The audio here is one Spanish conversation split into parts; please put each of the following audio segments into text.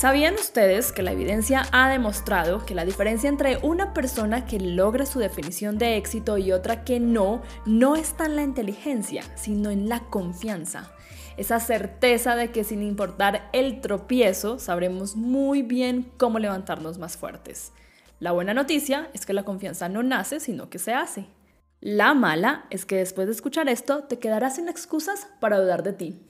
¿Sabían ustedes que la evidencia ha demostrado que la diferencia entre una persona que logra su definición de éxito y otra que no, no está en la inteligencia, sino en la confianza? Esa certeza de que sin importar el tropiezo, sabremos muy bien cómo levantarnos más fuertes. La buena noticia es que la confianza no nace, sino que se hace. La mala es que después de escuchar esto te quedarás sin excusas para dudar de ti.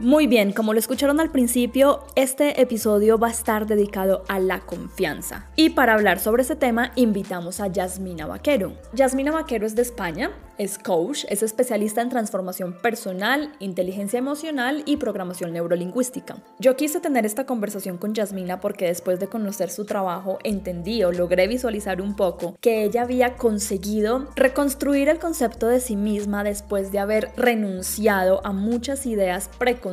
Muy bien, como lo escucharon al principio, este episodio va a estar dedicado a la confianza. Y para hablar sobre ese tema, invitamos a Yasmina Vaquero. Yasmina Vaquero es de España, es coach, es especialista en transformación personal, inteligencia emocional y programación neurolingüística. Yo quise tener esta conversación con Yasmina porque después de conocer su trabajo entendí o logré visualizar un poco que ella había conseguido reconstruir el concepto de sí misma después de haber renunciado a muchas ideas preconcebidas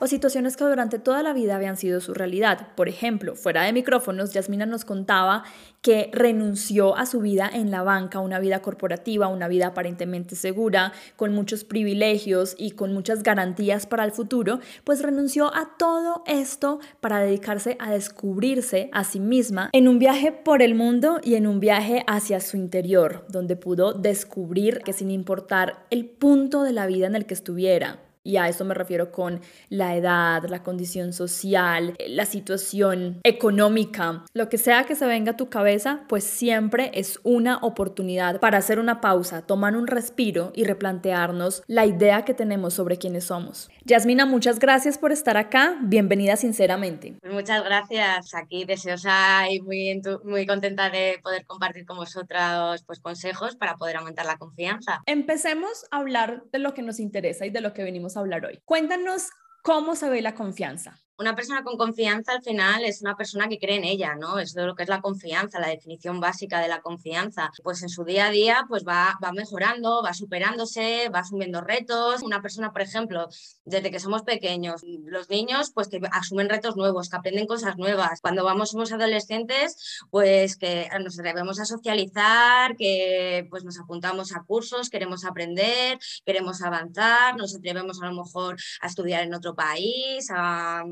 o situaciones que durante toda la vida habían sido su realidad. Por ejemplo, fuera de micrófonos, Yasmina nos contaba que renunció a su vida en la banca, una vida corporativa, una vida aparentemente segura, con muchos privilegios y con muchas garantías para el futuro, pues renunció a todo esto para dedicarse a descubrirse a sí misma en un viaje por el mundo y en un viaje hacia su interior, donde pudo descubrir que sin importar el punto de la vida en el que estuviera, y a eso me refiero con la edad, la condición social, la situación económica, lo que sea que se venga a tu cabeza, pues siempre es una oportunidad para hacer una pausa, tomar un respiro y replantearnos la idea que tenemos sobre quiénes somos. Yasmina, muchas gracias por estar acá. Bienvenida sinceramente. Muchas gracias. Aquí deseosa y muy, muy contenta de poder compartir con vosotros pues, consejos para poder aumentar la confianza. Empecemos a hablar de lo que nos interesa y de lo que venimos a hablar hoy. Cuéntanos cómo se ve la confianza una persona con confianza al final es una persona que cree en ella, ¿no? Es lo que es la confianza, la definición básica de la confianza. Pues en su día a día pues va, va mejorando, va superándose, va asumiendo retos. Una persona, por ejemplo, desde que somos pequeños, los niños pues que asumen retos nuevos, que aprenden cosas nuevas. Cuando vamos somos adolescentes, pues que nos atrevemos a socializar, que pues nos apuntamos a cursos, queremos aprender, queremos avanzar, nos atrevemos a lo mejor a estudiar en otro país, a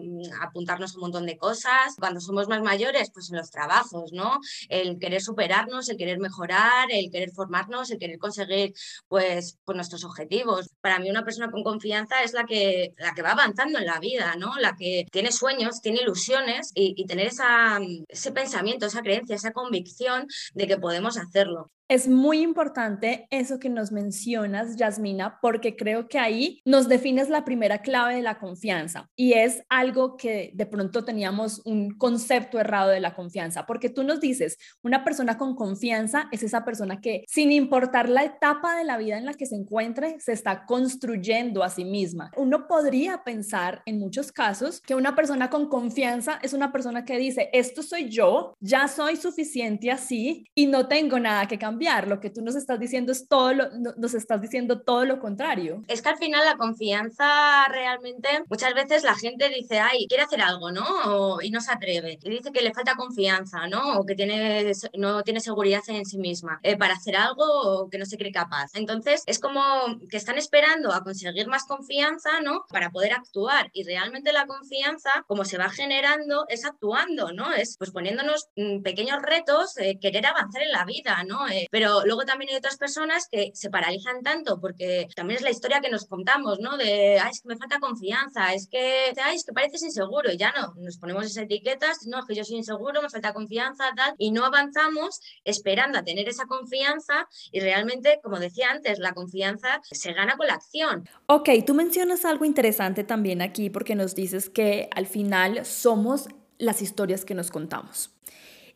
apuntarnos a un montón de cosas. Cuando somos más mayores, pues en los trabajos, ¿no? El querer superarnos, el querer mejorar, el querer formarnos, el querer conseguir pues, pues nuestros objetivos. Para mí una persona con confianza es la que, la que va avanzando en la vida, ¿no? La que tiene sueños, tiene ilusiones y, tener ese pensamiento, esa creencia, esa convicción de que podemos hacerlo. Es muy importante eso que nos mencionas, Yasmina, porque creo que ahí nos defines la primera clave de la confianza y es algo que de pronto teníamos un concepto errado de la confianza, porque tú nos dices, una persona con confianza es esa persona que sin importar la etapa de la vida en la que se encuentre, se está construyendo a sí misma. Uno podría pensar en muchos casos que una persona con confianza es una persona que dice, esto soy yo, ya soy suficiente así y no tengo nada que cambiar lo que tú nos estás diciendo es todo lo, nos estás diciendo todo lo contrario. Es que al final la confianza realmente, muchas veces la gente dice, ay, quiere hacer algo, ¿no? y no se atreve. Y dice que le falta confianza, ¿no? O que tiene, no tiene seguridad en sí misma eh, para hacer algo o que no se cree capaz. Entonces, es como que están esperando a conseguir más confianza, ¿no? Para poder actuar. Y realmente la confianza, como se va generando, es actuando, ¿no? Es pues poniéndonos mm, pequeños retos, eh, querer avanzar en la vida, ¿no? Eh, pero luego también hay otras personas que se paralizan tanto porque también es la historia que nos contamos, ¿no? De, ay, es que me falta confianza, es que, ay, es que pareces inseguro y ya no, nos ponemos esas etiquetas, no, es que yo soy inseguro, me falta confianza, tal, y no avanzamos esperando a tener esa confianza y realmente, como decía antes, la confianza se gana con la acción. Ok, tú mencionas algo interesante también aquí porque nos dices que al final somos las historias que nos contamos.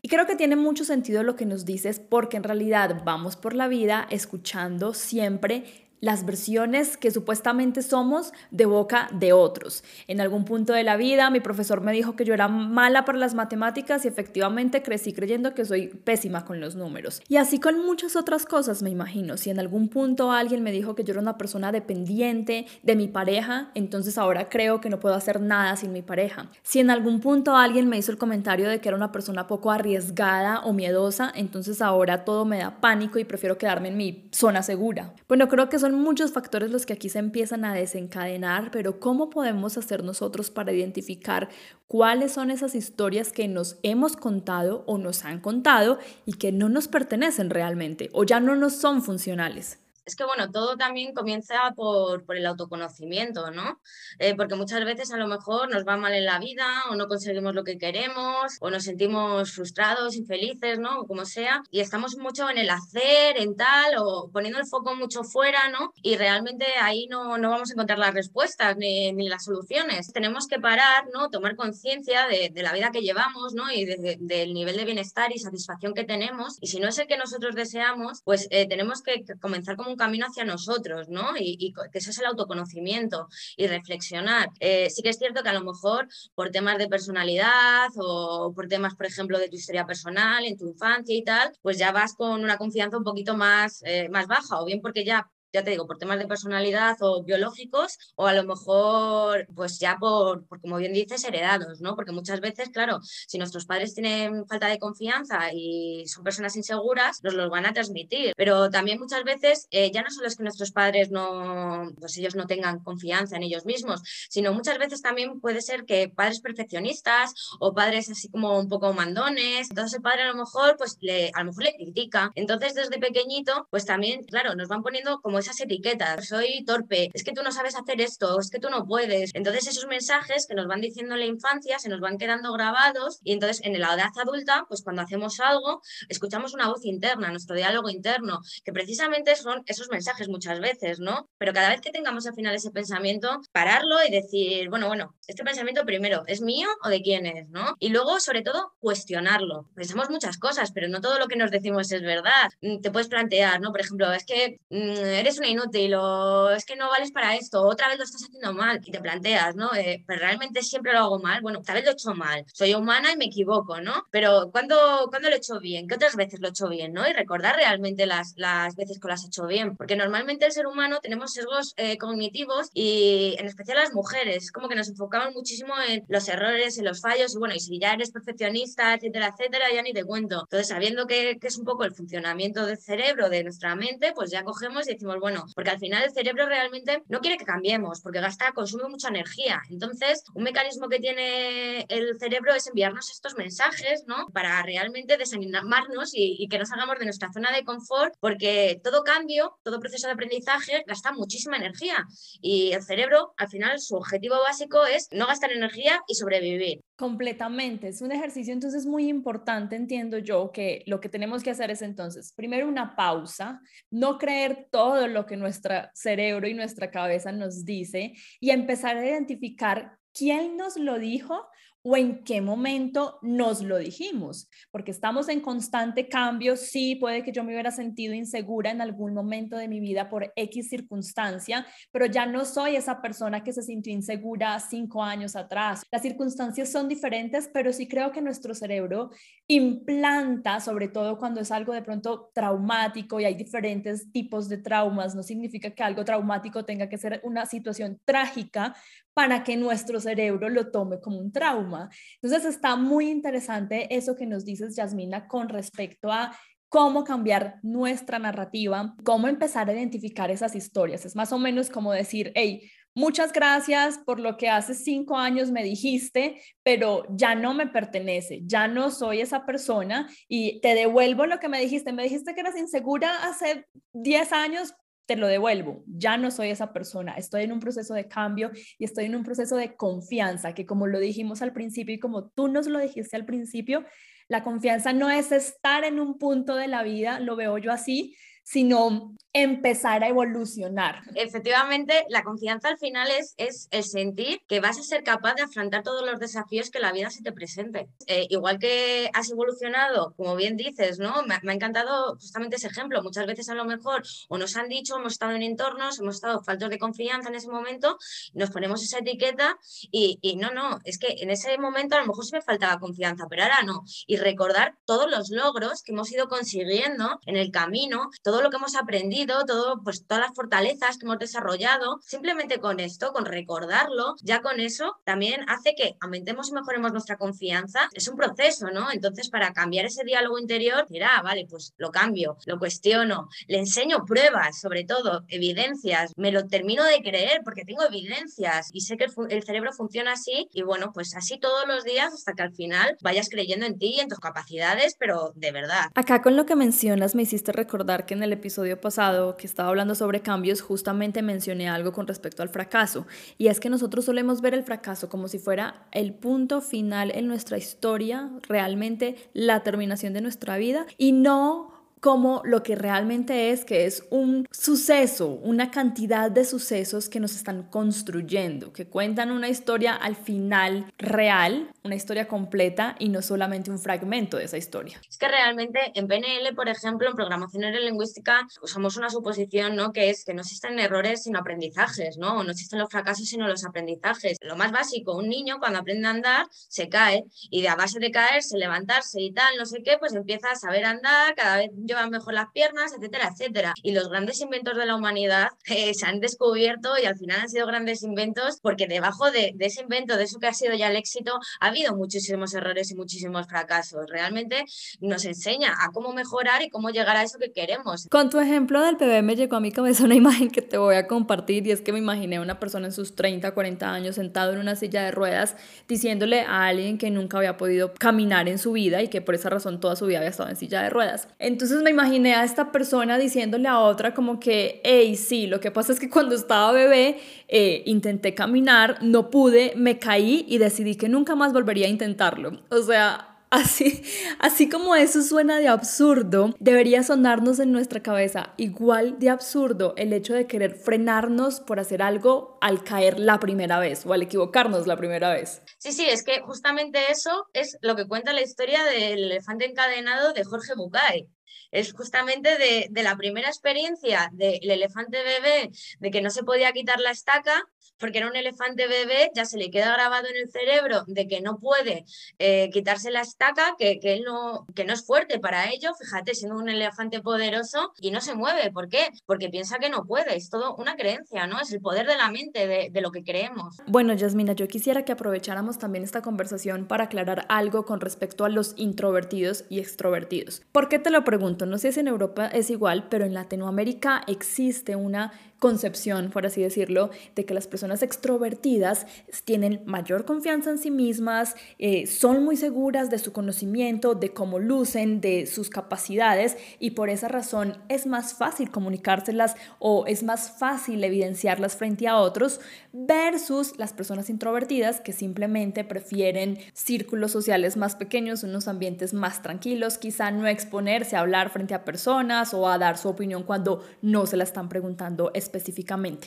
Y creo que tiene mucho sentido lo que nos dices porque en realidad vamos por la vida escuchando siempre las versiones que supuestamente somos de boca de otros. En algún punto de la vida mi profesor me dijo que yo era mala para las matemáticas y efectivamente crecí creyendo que soy pésima con los números. Y así con muchas otras cosas, me imagino. Si en algún punto alguien me dijo que yo era una persona dependiente de mi pareja, entonces ahora creo que no puedo hacer nada sin mi pareja. Si en algún punto alguien me hizo el comentario de que era una persona poco arriesgada o miedosa, entonces ahora todo me da pánico y prefiero quedarme en mi zona segura. Bueno, creo que son muchos factores los que aquí se empiezan a desencadenar, pero ¿cómo podemos hacer nosotros para identificar cuáles son esas historias que nos hemos contado o nos han contado y que no nos pertenecen realmente o ya no nos son funcionales? Es que bueno, todo también comienza por, por el autoconocimiento, ¿no? Eh, porque muchas veces a lo mejor nos va mal en la vida o no conseguimos lo que queremos o nos sentimos frustrados, infelices, ¿no? O como sea, y estamos mucho en el hacer, en tal, o poniendo el foco mucho fuera, ¿no? Y realmente ahí no, no vamos a encontrar las respuestas ni, ni las soluciones. Tenemos que parar, ¿no? Tomar conciencia de, la vida que llevamos, ¿no? Y de, del nivel de bienestar y satisfacción que tenemos. Y si no es el que nosotros deseamos, pues eh, tenemos que comenzar como camino hacia nosotros, ¿no? Y, que eso es el autoconocimiento y reflexionar. Eh, sí que es cierto que a lo mejor por temas de personalidad o por temas, por ejemplo, de tu historia personal, en tu infancia y tal, pues ya vas con una confianza un poquito más, eh, más baja, o bien porque ya ya te digo, por temas de personalidad o biológicos, o a lo mejor, pues ya por, por, como bien dices, heredados, ¿no? Porque muchas veces, claro, si nuestros padres tienen falta de confianza y son personas inseguras, nos los van a transmitir. Pero también muchas veces, eh, ya no solo es que nuestros padres no, pues ellos no tengan confianza en ellos mismos, sino muchas veces también puede ser que padres perfeccionistas o padres así como un poco mandones, entonces el padre a lo mejor, pues le, a lo mejor le critica. Entonces desde pequeñito, pues también, claro, nos van poniendo como esas etiquetas, soy torpe, es que tú no sabes hacer esto, es que tú no puedes. Entonces esos mensajes que nos van diciendo en la infancia se nos van quedando grabados y entonces en la edad adulta, pues cuando hacemos algo, escuchamos una voz interna, nuestro diálogo interno, que precisamente son esos mensajes muchas veces, ¿no? Pero cada vez que tengamos al final ese pensamiento, pararlo y decir, bueno, bueno, este pensamiento primero, ¿es mío o de quién es, ¿no? Y luego, sobre todo, cuestionarlo. Pensamos muchas cosas, pero no todo lo que nos decimos es verdad. Mm, te puedes plantear, ¿no? Por ejemplo, es que mm, eres una inútil o es que no vales para esto, otra vez lo estás haciendo mal y te planteas, ¿no? Eh, pero realmente siempre lo hago mal, bueno, tal vez lo he hecho mal, soy humana y me equivoco, ¿no? Pero ¿cuándo, ¿cuándo lo he hecho bien? ¿Qué otras veces lo he hecho bien, ¿no? Y recordar realmente las, las veces que lo has hecho bien, porque normalmente el ser humano tenemos sesgos eh, cognitivos y en especial las mujeres, como que nos enfocamos muchísimo en los errores, en los fallos y bueno, y si ya eres perfeccionista, etcétera, etcétera, ya ni te cuento. Entonces, sabiendo que, que es un poco el funcionamiento del cerebro, de nuestra mente, pues ya cogemos y decimos, bueno, porque al final el cerebro realmente no quiere que cambiemos, porque gasta, consume mucha energía. Entonces, un mecanismo que tiene el cerebro es enviarnos estos mensajes, ¿no? Para realmente desanimarnos y, y que nos hagamos de nuestra zona de confort, porque todo cambio, todo proceso de aprendizaje gasta muchísima energía. Y el cerebro, al final, su objetivo básico es no gastar energía y sobrevivir. Completamente, es un ejercicio entonces muy importante, entiendo yo, que lo que tenemos que hacer es entonces, primero una pausa, no creer todo lo que nuestro cerebro y nuestra cabeza nos dice y empezar a identificar quién nos lo dijo o en qué momento nos lo dijimos, porque estamos en constante cambio. Sí, puede que yo me hubiera sentido insegura en algún momento de mi vida por X circunstancia, pero ya no soy esa persona que se sintió insegura cinco años atrás. Las circunstancias son diferentes, pero sí creo que nuestro cerebro implanta, sobre todo cuando es algo de pronto traumático y hay diferentes tipos de traumas. No significa que algo traumático tenga que ser una situación trágica para que nuestro cerebro lo tome como un trauma. Entonces está muy interesante eso que nos dices, Yasmina, con respecto a cómo cambiar nuestra narrativa, cómo empezar a identificar esas historias. Es más o menos como decir, hey, muchas gracias por lo que hace cinco años me dijiste, pero ya no me pertenece, ya no soy esa persona y te devuelvo lo que me dijiste. Me dijiste que eras insegura hace 10 años, te lo devuelvo, ya no soy esa persona, estoy en un proceso de cambio y estoy en un proceso de confianza, que como lo dijimos al principio y como tú nos lo dijiste al principio, la confianza no es estar en un punto de la vida, lo veo yo así, sino empezar a evolucionar. Efectivamente, la confianza al final es, es el sentir que vas a ser capaz de afrontar todos los desafíos que la vida se te presente. Eh, igual que has evolucionado, como bien dices, ¿no? Me, me, ha encantado justamente ese ejemplo. Muchas veces a lo mejor o nos han dicho, hemos estado en entornos, hemos estado faltos de confianza en ese momento, nos ponemos esa etiqueta y, y no, no, es que en ese momento a lo mejor sí me faltaba confianza, pero ahora no. Y recordar todos los logros que hemos ido consiguiendo en el camino, todo lo que hemos aprendido, todo, pues todas las fortalezas que hemos desarrollado, simplemente con esto, con recordarlo, ya con eso también hace que aumentemos y mejoremos nuestra confianza. Es un proceso, ¿no? Entonces, para cambiar ese diálogo interior, dirá, vale, pues lo cambio, lo cuestiono, le enseño pruebas, sobre todo, evidencias, me lo termino de creer porque tengo evidencias y sé que el, el cerebro funciona así y bueno, pues así todos los días hasta que al final vayas creyendo en ti y en tus capacidades, pero de verdad. Acá con lo que mencionas me hiciste recordar que en el episodio pasado que estaba hablando sobre cambios, justamente mencioné algo con respecto al fracaso. Y es que nosotros solemos ver el fracaso como si fuera el punto final en nuestra historia, realmente la terminación de nuestra vida, y no como lo que realmente es, que es un suceso, una cantidad de sucesos que nos están construyendo, que cuentan una historia al final real, una historia completa y no solamente un fragmento de esa historia. Es que realmente en PNL, por ejemplo, en programación neurolingüística, usamos una suposición, ¿no? Que es que no existen errores sino aprendizajes, ¿no? No existen los fracasos sino los aprendizajes. Lo más básico, un niño cuando aprende a andar se cae y de a base de caerse, levantarse y tal, no sé qué, pues empieza a saber andar, cada vez llevan mejor las piernas, etcétera, etcétera. Y los grandes inventos de la humanidad eh, se han descubierto y al final han sido grandes inventos porque debajo de, de, ese invento, de eso que ha sido ya el éxito, ha habido muchísimos errores y muchísimos fracasos. Realmente nos enseña a cómo mejorar y cómo llegar a eso que queremos. Con tu ejemplo del PB me llegó a mi cabeza una imagen que te voy a compartir y es que me imaginé a una persona en sus 30, 40 años sentado en una silla de ruedas diciéndole a alguien que nunca había podido caminar en su vida y que por esa razón toda su vida había estado en silla de ruedas. Entonces me imaginé a esta persona diciéndole a otra como que, hey, sí, lo que pasa es que cuando estaba bebé eh, intenté caminar, no pude, me caí y decidí que nunca más volvería a intentarlo. O sea, Así, así como eso suena de absurdo, debería sonarnos en nuestra cabeza igual de absurdo el hecho de querer frenarnos por hacer algo al caer la primera vez o al equivocarnos la primera vez. Sí, sí, es que justamente eso es lo que cuenta la historia del elefante encadenado de Jorge Bucay es justamente de, de, la primera experiencia del elefante bebé, de que no se podía quitar la estaca, porque era un elefante bebé, ya se le queda grabado en el cerebro de que no puede eh, quitarse la estaca, que, que, no, que no es fuerte para ello, fíjate, siendo un elefante poderoso y no se mueve. ¿Por qué? Porque piensa que no puede, es todo una creencia, ¿no? Es el poder de la mente, de, de lo que creemos. Bueno, Yasmina, yo quisiera que aprovecháramos también esta conversación para aclarar algo con respecto a los introvertidos y extrovertidos. ¿Por qué te lo pregunto? No sé si en Europa es igual, pero en Latinoamérica existe una concepción, por así decirlo, de que las personas extrovertidas tienen mayor confianza en sí mismas, eh, son muy seguras de su conocimiento, de cómo lucen, de sus capacidades y por esa razón es más fácil comunicárselas o es más fácil evidenciarlas frente a otros versus las personas introvertidas que simplemente prefieren círculos sociales más pequeños, unos ambientes más tranquilos, quizá no exponerse a hablar frente a personas o a dar su opinión cuando no se la están preguntando específicamente.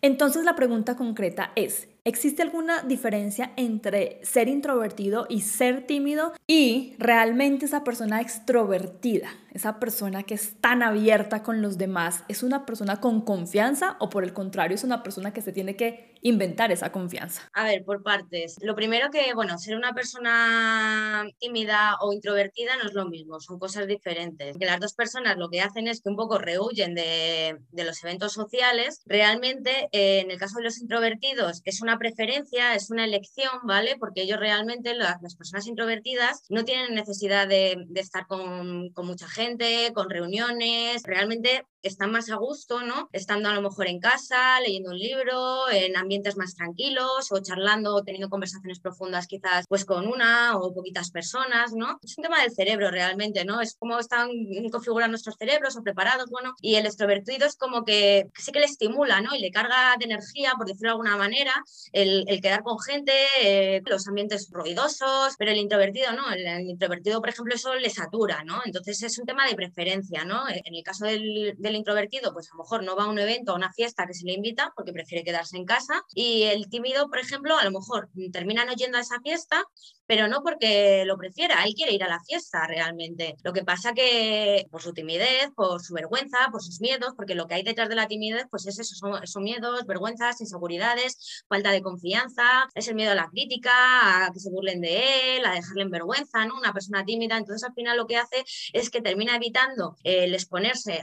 Entonces la pregunta concreta es, ¿existe alguna diferencia entre ser introvertido y ser tímido y realmente esa persona extrovertida, esa persona que es tan abierta con los demás, es una persona con confianza o por el contrario es una persona que se tiene que inventar esa confianza? A ver, por partes. Lo primero que, bueno, ser una persona tímida o introvertida no es lo mismo, son cosas diferentes. Que las dos personas lo que hacen es que un poco rehuyen de, de los eventos sociales. Realmente, eh, en el caso de los introvertidos, es una preferencia, es una elección, ¿vale? Porque ellos realmente, las, personas introvertidas, no tienen necesidad de, estar con mucha gente, con reuniones, realmente están más a gusto, ¿no? Estando a lo mejor en casa, leyendo un libro, en ambientes más tranquilos o charlando o teniendo conversaciones profundas quizás pues con una o poquitas personas, ¿no? Es un tema del cerebro realmente, ¿no? Es como están configurados nuestros cerebros o preparados, bueno, y el extrovertido es como que, sí que le estimula, ¿no? Y le carga de energía, por decirlo de alguna manera, el, quedar con gente, eh, los ambientes ruidosos, pero el introvertido, ¿no? El, introvertido, por ejemplo, eso le satura, ¿no? Entonces es un tema de preferencia, ¿no? En el caso del introvertido, pues a lo mejor no va a un evento, a una fiesta que se le invita porque prefiere quedarse en casa. Y el tímido, por ejemplo, a lo mejor termina no yendo a esa fiesta, pero no porque lo prefiera, él quiere ir a la fiesta realmente. Lo que pasa que por su timidez, por su vergüenza, por sus miedos, porque lo que hay detrás de la timidez, pues es eso, son, miedos, vergüenzas, inseguridades, falta de confianza, es el miedo a la crítica, a que se burlen de él, a dejarle en vergüenza, ¿no? Una persona tímida, entonces al final lo que hace es que termina evitando el exponerse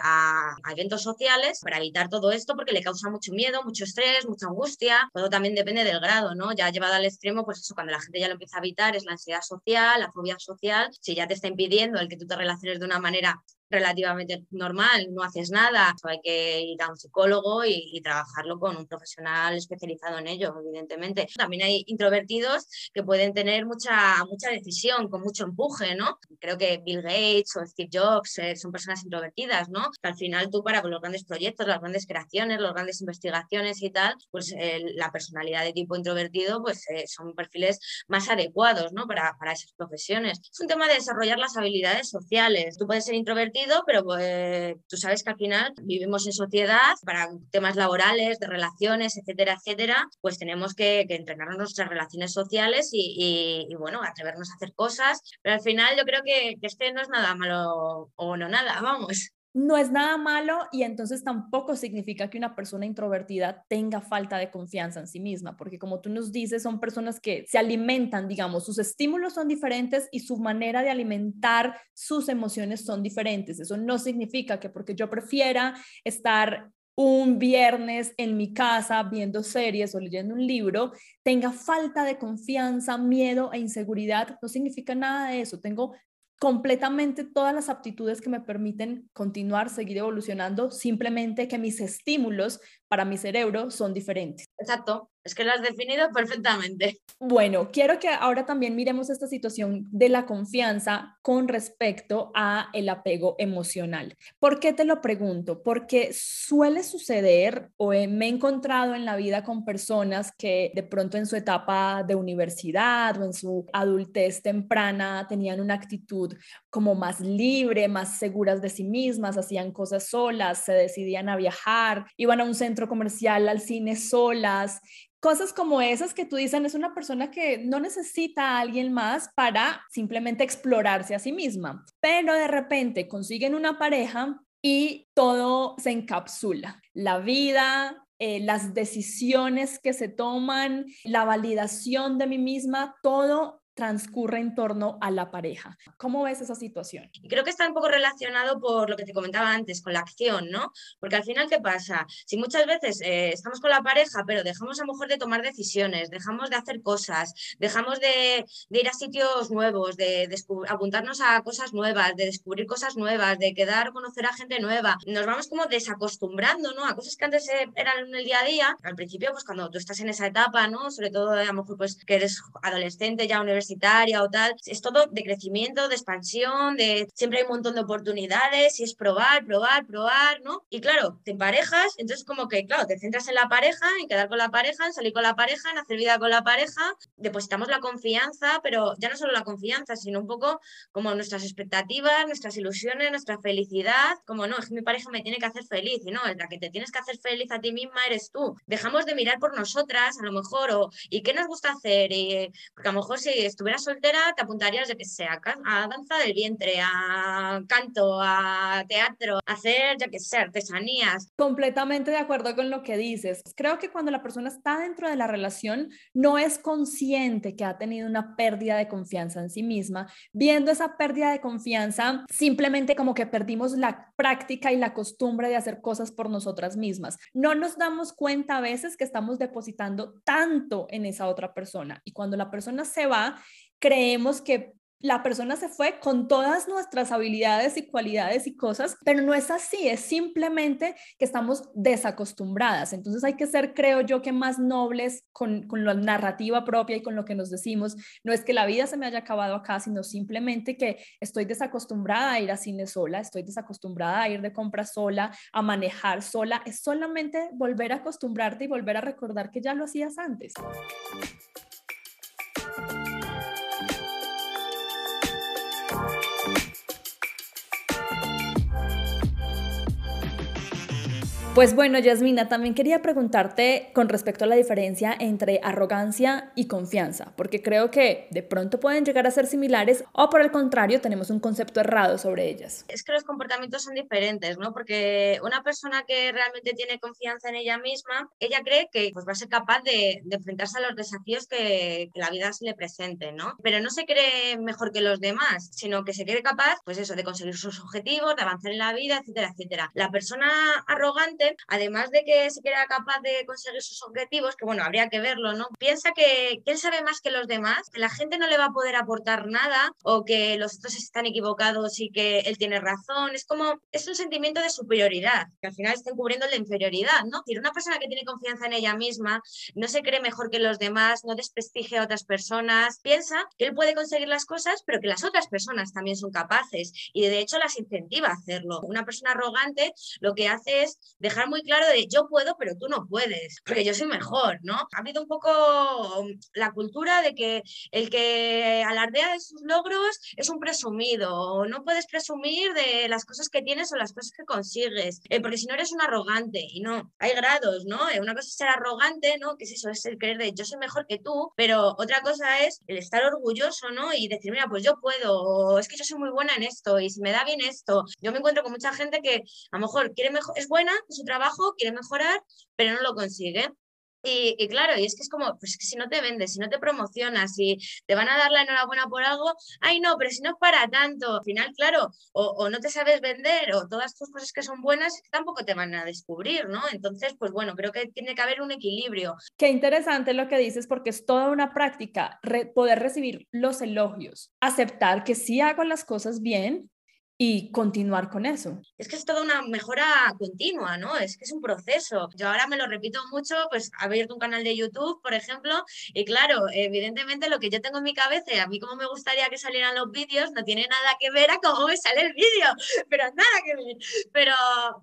a, eventos sociales para evitar todo esto porque le causa mucho miedo, mucho estrés, mucha angustia, todo también depende del grado, ¿no? Ya llevado al extremo, pues eso, cuando la gente ya lo empieza a evitar, es la ansiedad social, la fobia social, si ya te está impidiendo el que tú te relaciones de una manera relativamente normal, no haces nada, hay que ir a un psicólogo y, trabajarlo con un profesional especializado en ello, evidentemente. También hay introvertidos que pueden tener mucha, mucha decisión, con mucho empuje, ¿no? Creo que Bill Gates o Steve Jobs eh, son personas introvertidas, ¿no? al final tú para los grandes proyectos, las grandes creaciones, las grandes investigaciones y tal, pues la personalidad de tipo introvertido, pues eh, son perfiles más adecuados, ¿no? Para, para esas profesiones. Es un tema de desarrollar las habilidades sociales. Tú puedes ser introvertido pero pues, tú sabes que al final vivimos en sociedad para temas laborales, de relaciones, etcétera, etcétera, pues tenemos que, entrenar nuestras relaciones sociales y, bueno, atrevernos a hacer cosas, pero al final yo creo que, que este no es nada malo o no nada, vamos no es nada malo y entonces tampoco significa que una persona introvertida tenga falta de confianza en sí misma, porque como tú nos dices, son personas que se alimentan, digamos, sus estímulos son diferentes y su manera de alimentar sus emociones son diferentes. Eso no significa que porque yo prefiera estar un viernes en mi casa viendo series o leyendo un libro, tenga falta de confianza, miedo e inseguridad, no significa nada de eso. Tengo completamente todas las aptitudes que me permiten continuar, seguir evolucionando, simplemente que mis estímulos para mi cerebro son diferentes. Exacto, es que lo has definido perfectamente. Bueno, quiero que ahora también miremos esta situación de la confianza con respecto a el apego emocional. ¿Por qué te lo pregunto? Porque suele suceder o me he encontrado en la vida con personas que de pronto en su etapa de universidad o en su adultez temprana tenían una actitud como más libre, más seguras de sí mismas, hacían cosas solas, se decidían a viajar, iban a un centro comercial, al cine solas cosas como esas que tú dicen es una persona que no necesita a alguien más para simplemente explorarse a sí misma, pero de repente consiguen una pareja y todo se encapsula. La vida, eh, las decisiones que se toman, la validación de mí misma, todo transcurre en torno a la pareja. ¿Cómo ves esa situación? Creo que está un poco relacionado por lo que te comentaba antes, con la acción, ¿no? Porque al final, ¿qué pasa? Si muchas veces eh, estamos con la pareja, pero dejamos a lo mejor de tomar decisiones, dejamos de hacer cosas, dejamos de, ir a sitios nuevos, de, apuntarnos a cosas nuevas, de descubrir cosas nuevas, de quedar, conocer a gente nueva, nos vamos como desacostumbrando, ¿no? A cosas que antes eh, eran en el día a día. Al principio, pues cuando tú estás en esa etapa, ¿no? Sobre todo, a lo mejor, pues que eres adolescente, ya universitario, universitaria o tal, es todo de crecimiento, de expansión, de siempre hay un montón de oportunidades y es probar, probar, probar, ¿no? Y claro, te emparejas, entonces como que, claro, te centras en la pareja, en quedar con la pareja, en salir con la pareja, en hacer vida con la pareja, depositamos la confianza, pero ya no solo la confianza, sino un poco como nuestras expectativas, nuestras ilusiones, nuestra felicidad, como no, es que mi pareja me tiene que hacer feliz, y no, la que te tienes que hacer feliz a ti misma eres tú. Dejamos de mirar por nosotras, a lo mejor, o ¿y qué nos gusta hacer? Y, porque a lo mejor si estuvieras soltera, te apuntarías, de que sea, a danza del vientre, a canto, a teatro, a hacer, ya que sé, artesanías. Completamente de acuerdo con lo que dices. Creo que cuando la persona está dentro de la relación, no es consciente que ha tenido una pérdida de confianza en sí misma, viendo esa pérdida de confianza, simplemente como que perdimos la práctica y la costumbre de hacer cosas por nosotras mismas. No nos damos cuenta a veces que estamos depositando tanto en esa otra persona y cuando la persona se va, creemos que la persona se fue con todas nuestras habilidades y cualidades y cosas, pero no es así, es simplemente que estamos desacostumbradas. Entonces hay que ser, creo yo, que más nobles con, con la narrativa propia y con lo que nos decimos. No es que la vida se me haya acabado acá, sino simplemente que estoy desacostumbrada a ir a cine sola, estoy desacostumbrada a ir de compra sola, a manejar sola. Es solamente volver a acostumbrarte y volver a recordar que ya lo hacías antes. Pues bueno, Yasmina, también quería preguntarte con respecto a la diferencia entre arrogancia y confianza, porque creo que de pronto pueden llegar a ser similares o por el contrario tenemos un concepto errado sobre ellas. Es que los comportamientos son diferentes, ¿no? Porque una persona que realmente tiene confianza en ella misma, ella cree que pues, va a ser capaz de, enfrentarse a los desafíos que, que, la vida se le presente, ¿no? Pero no se cree mejor que los demás, sino que se cree capaz, pues eso, de conseguir sus objetivos, de avanzar en la vida, etcétera, etcétera. La persona arrogante además de que se crea capaz de conseguir sus objetivos, que bueno, habría que verlo, ¿no? Piensa que, él sabe más que los demás, que la gente no le va a poder aportar nada o que los otros están equivocados y que él tiene razón. Es como, es un sentimiento de superioridad, que al final estén cubriendo la inferioridad, ¿no? Es una persona que tiene confianza en ella misma, no se cree mejor que los demás, no desprestigia a otras personas, piensa que él puede conseguir las cosas, pero que las otras personas también son capaces y de hecho las incentiva a hacerlo. Una persona arrogante lo que hace es dejar dejar muy claro de yo puedo, pero tú no puedes, porque yo soy mejor, ¿no? Ha habido un poco um, la cultura de que el que alardea de sus logros es un presumido, no puedes presumir de las cosas que tienes o las cosas que consigues, eh, porque si no eres un arrogante, y no, hay grados, ¿no? Eh, una cosa es ser arrogante, ¿no? Que es eso, es el creer de yo soy mejor que tú, pero otra cosa es el estar orgulloso, ¿no? Y decir, mira, pues yo puedo, es que yo soy muy buena en esto, y si me da bien esto, yo me encuentro con mucha gente que a lo mejor quiere mejor, es buena, trabajo, quiere mejorar, pero no lo consigue. Y, claro, y es que es como, pues si no te vendes, si no te promocionas, si te van a dar la enhorabuena por algo, ay no, pero si no es para tanto, al final, claro, o, no te sabes vender o todas tus cosas que son buenas tampoco te van a descubrir, ¿no? Entonces, pues bueno, creo que tiene que haber un equilibrio. Qué interesante lo que dices porque es toda una práctica poder recibir los elogios, aceptar que sí hago las cosas bien, y continuar con eso. Es que es toda una mejora continua, ¿no? Es que es un proceso. Yo ahora me lo repito mucho, pues abierto un canal de YouTube, por ejemplo, y claro, evidentemente lo que yo tengo en mi cabeza, a mí como me gustaría que salieran los vídeos, no tiene nada que ver a cómo me sale el vídeo, pero nada que ver. Pero,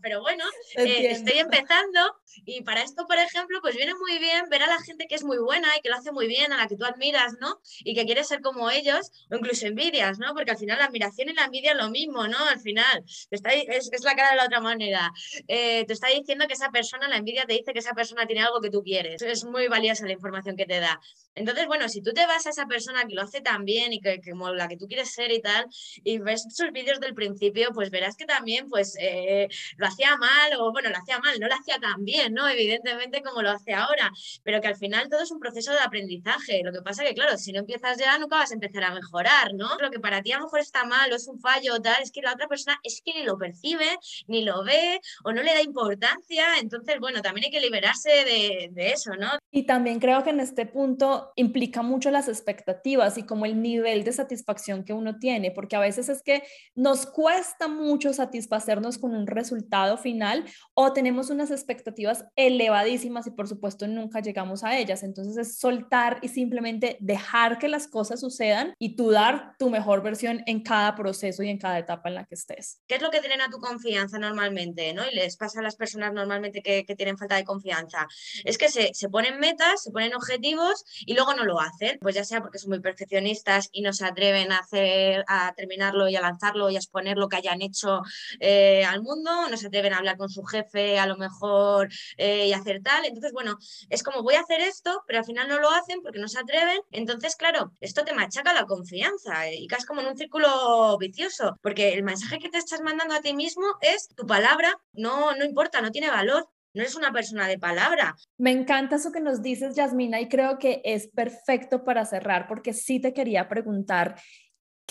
pero bueno, eh, estoy empezando y para esto, por ejemplo, pues viene muy bien ver a la gente que es muy buena y que lo hace muy bien, a la que tú admiras, ¿no? Y que quieres ser como ellos, o incluso envidias, ¿no? Porque al final la admiración y la envidia es lo mismo. ¿No? Al final, está, es, la cara de la otra manera. Eh, te está diciendo que esa persona, la envidia te dice que esa persona tiene algo que tú quieres. Es muy valiosa la información que te da. Entonces, bueno, si tú te vas a esa persona que lo hace tan bien y que, como la que tú quieres ser y tal, y ves sus vídeos del principio, pues verás que también, pues, eh, lo hacía mal, o bueno, lo hacía mal, no lo hacía tan bien, ¿no? Evidentemente como lo hace ahora, pero que al final todo es un proceso de aprendizaje. Lo que pasa que, claro, si no empiezas ya, nunca vas a empezar a mejorar, ¿no? Lo que para ti a lo mejor está mal o es un fallo o tal, que la otra persona es que ni lo percibe, ni lo ve o no le da importancia. Entonces, bueno, también hay que liberarse de, de eso, ¿no? Y también creo que en este punto implica mucho las expectativas y como el nivel de satisfacción que uno tiene, porque a veces es que nos cuesta mucho satisfacernos con un resultado final o tenemos unas expectativas elevadísimas y por supuesto nunca llegamos a ellas. Entonces es soltar y simplemente dejar que las cosas sucedan y tú dar tu mejor versión en cada proceso y en cada etapa en la que estés. ¿Qué es lo que tienen a tu confianza normalmente? ¿no? Y les pasa a las personas normalmente que, tienen falta de confianza. Es que se, se, ponen metas, se ponen objetivos y luego no lo hacen. Pues ya sea porque son muy perfeccionistas y no se atreven a, hacer, a terminarlo y a lanzarlo y a exponer lo que hayan hecho eh, al mundo, no se atreven a hablar con su jefe a lo mejor eh, y hacer tal. Entonces, bueno, es como voy a hacer esto, pero al final no lo hacen porque no se atreven. Entonces, claro, esto te machaca la confianza y caes como en un círculo vicioso, porque el mensaje que te estás mandando a ti mismo es tu palabra, no, no importa, no tiene valor. No eres una persona de palabra. Me encanta eso que nos dices, Yasmina, y creo que es perfecto para cerrar, porque sí te quería preguntar,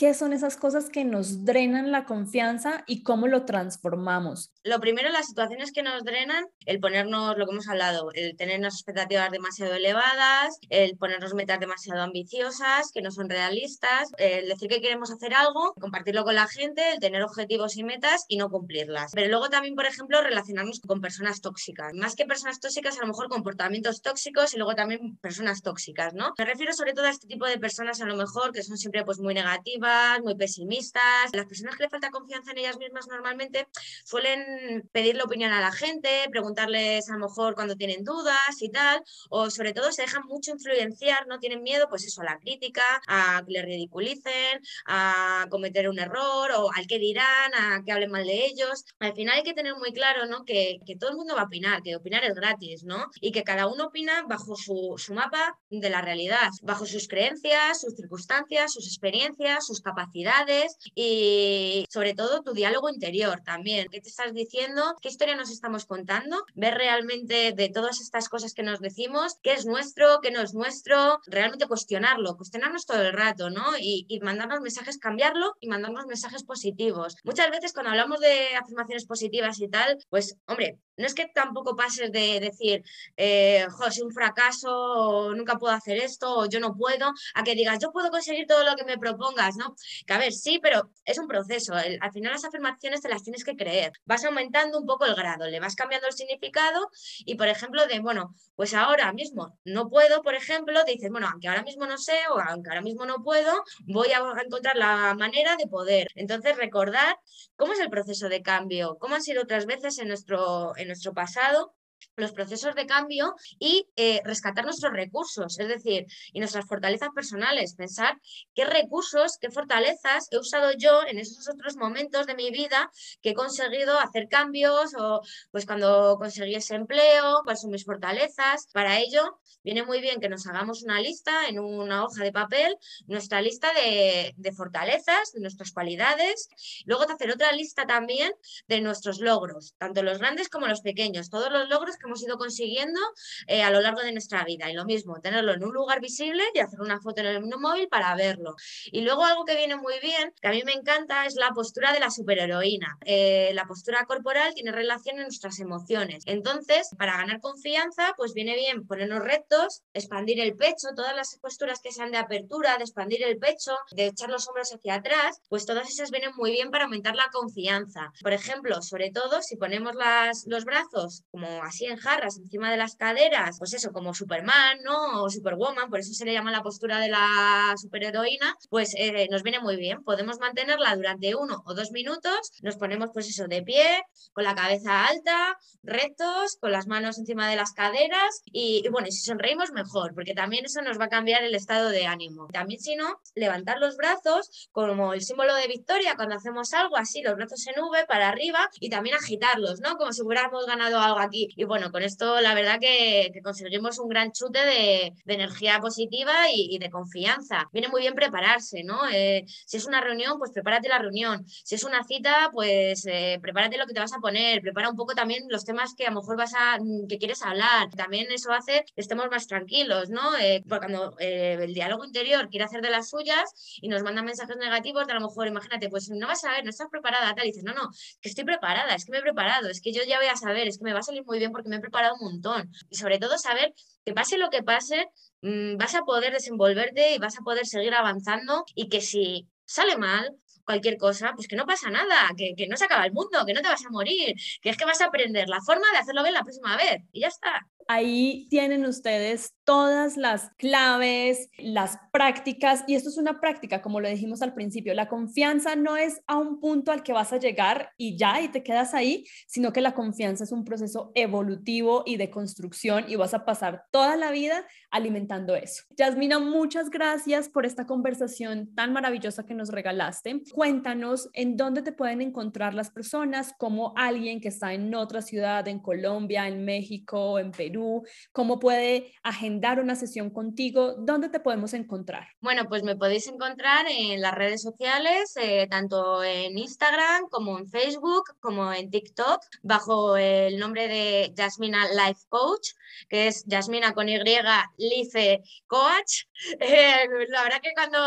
¿Qué son esas cosas que nos drenan la confianza y cómo lo transformamos? Lo primero, las situaciones que nos drenan, el ponernos, lo que hemos hablado, el tener expectativas demasiado elevadas, el ponernos metas demasiado ambiciosas, que no son realistas, el decir que queremos hacer algo, compartirlo con la gente, el tener objetivos y metas y no cumplirlas. Pero luego también, por ejemplo, relacionarnos con personas tóxicas. Más que personas tóxicas, a lo mejor comportamientos tóxicos y luego también personas tóxicas, ¿no? Me refiero sobre todo a este tipo de personas, a lo mejor, que son siempre pues muy negativas muy pesimistas. Las personas que le falta confianza en ellas mismas normalmente suelen pedirle opinión a la gente, preguntarles a lo mejor cuando tienen dudas y tal, o sobre todo se dejan mucho influenciar, no tienen miedo pues eso, a la crítica, a que le ridiculicen, a cometer un error o al que dirán, a que hablen mal de ellos. Al final hay que tener muy claro ¿no? que, que todo el mundo va a opinar, que opinar es gratis, ¿no? Y que cada uno opina bajo su, su mapa de la realidad, bajo sus creencias, sus circunstancias, sus experiencias, sus capacidades y sobre todo tu diálogo interior también. ¿Qué te estás diciendo? ¿Qué historia nos estamos contando? Ver realmente de todas estas cosas que nos decimos, qué es nuestro, qué no es nuestro, realmente cuestionarlo, cuestionarnos todo el rato, ¿no? Y, mandarnos mensajes, cambiarlo y mandarnos mensajes positivos. Muchas veces cuando hablamos de afirmaciones positivas y tal, pues hombre, no es que tampoco pases de decir, eh, un fracaso, nunca puedo hacer esto, o yo no puedo, a que digas, yo puedo conseguir todo lo que me propongas, ¿no? Que a ver, sí, pero es un proceso. al final las afirmaciones te las tienes que creer. Vas aumentando un poco el grado, le vas cambiando el significado y, por ejemplo, de, bueno, pues ahora mismo no puedo, por ejemplo, dices, bueno, aunque ahora mismo no sé o aunque ahora mismo no puedo, voy a encontrar la manera de poder. Entonces, recordar cómo es el proceso de cambio, cómo han sido otras veces en nuestro, nuestro pasado los procesos de cambio y eh, rescatar nuestros recursos, es decir, y nuestras fortalezas personales, pensar qué recursos, qué fortalezas he usado yo en esos otros momentos de mi vida que he conseguido hacer cambios o pues cuando conseguí ese empleo, cuáles son mis fortalezas. Para ello, viene muy bien que nos hagamos una lista en una hoja de papel, nuestra lista de, de fortalezas, de nuestras cualidades, luego hacer otra lista también de nuestros logros, tanto los grandes como los pequeños, todos los logros que hemos ido consiguiendo eh, a lo largo de nuestra vida. Y lo mismo, tenerlo en un lugar visible y hacer una foto en el móvil para verlo. Y luego algo que viene muy bien, que a mí me encanta, es la postura de la superheroína. Eh, la postura corporal tiene relación en nuestras emociones. Entonces, para ganar confianza, pues viene bien ponernos rectos, expandir el pecho, todas las posturas que sean de apertura, de expandir el pecho, de echar los hombros hacia atrás, pues todas esas vienen muy bien para aumentar la confianza. Por ejemplo, sobre todo si ponemos las, los brazos como así en jarras encima de las caderas, pues eso, como Superman, ¿no? O Superwoman, por eso se le llama la postura de la superheroína, pues eh, nos viene muy bien. Podemos mantenerla durante uno o dos minutos, nos ponemos pues eso de pie, con la cabeza alta, rectos, con las manos encima de las caderas y, bueno, si sonreímos mejor, porque también eso nos va a cambiar el estado de ánimo. También si no, levantar los brazos como el símbolo de victoria cuando hacemos algo así, los brazos en V para arriba y también agitarlos, ¿no? Como si hubiéramos ganado algo aquí. Bueno, con esto la verdad que, conseguimos un gran chute de, energía positiva y, de confianza. Viene muy bien prepararse, ¿no? Eh, si es una reunión, pues prepárate la reunión. Si es una cita, pues eh, prepárate lo que te vas a poner. Prepara un poco también los temas que a lo mejor vas a, que quieres hablar. También eso hace que estemos más tranquilos, ¿no? Eh, cuando el diálogo interior quiere hacer de las suyas y nos manda mensajes negativos, a lo mejor, imagínate, pues no vas a ver, no estás preparada, tal, y dices, no, no, que estoy preparada, es que me he preparado, es que yo ya voy a saber, es que me va a salir muy bien me he preparado un montón. Y sobre todo saber que pase lo que pase, mm, vas a poder desenvolverte y vas a poder seguir avanzando y que si sale mal, cualquier cosa, pues que no pasa nada, que, que, no se acaba el mundo, que no te vas a morir, que es que vas a aprender la forma de hacerlo bien la próxima vez y ya está. Ahí tienen ustedes todas las claves, las prácticas, y esto es una práctica, como lo dijimos al principio, la confianza no es a un punto al que vas a llegar y ya, y te quedas ahí, sino que la confianza es un proceso evolutivo y de construcción y vas a pasar toda la vida alimentando eso. Yasmina, muchas gracias por esta conversación tan maravillosa que nos regalaste. Cuéntanos en dónde te pueden encontrar las personas, como alguien que está en otra ciudad, en Colombia, en México, en Perú, cómo puede agendar una sesión contigo, ¿dónde te podemos encontrar? Bueno, pues me podéis encontrar en las redes sociales, eh, tanto en Instagram como en Facebook, como en TikTok, bajo el nombre de Yasmina Life Coach, que es Yasmina con Y Life Coach. Eh, la verdad que cuando,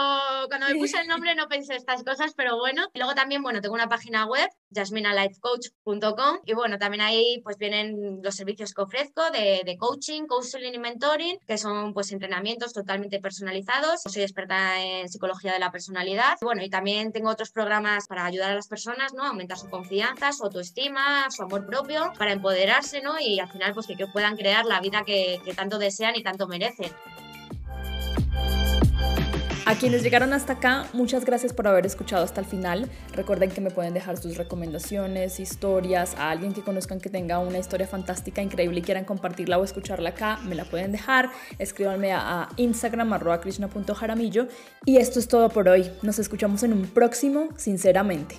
cuando me puse el nombre no pensé estas cosas, pero bueno. Y luego también, bueno, tengo una página web, jasminalifecoach.com y bueno, también ahí pues vienen los servicios que ofrezco de, de coaching, counseling y mentoring, que son pues entrenamientos totalmente personalizados. Soy experta en psicología de la personalidad. Bueno, y también tengo otros programas para ayudar a las personas, ¿no? Aumentar su confianza, su autoestima, su amor propio, para empoderarse, ¿no? Y al final pues que, que puedan crear la vida que, que tanto desean y tanto merecen. A quienes llegaron hasta acá, muchas gracias por haber escuchado hasta el final. Recuerden que me pueden dejar sus recomendaciones, historias, a alguien que conozcan que tenga una historia fantástica, increíble y quieran compartirla o escucharla acá, me la pueden dejar. Escríbanme a, Instagram arroba krishna.jaramillo. Y esto es todo por hoy. Nos escuchamos en un próximo, sinceramente.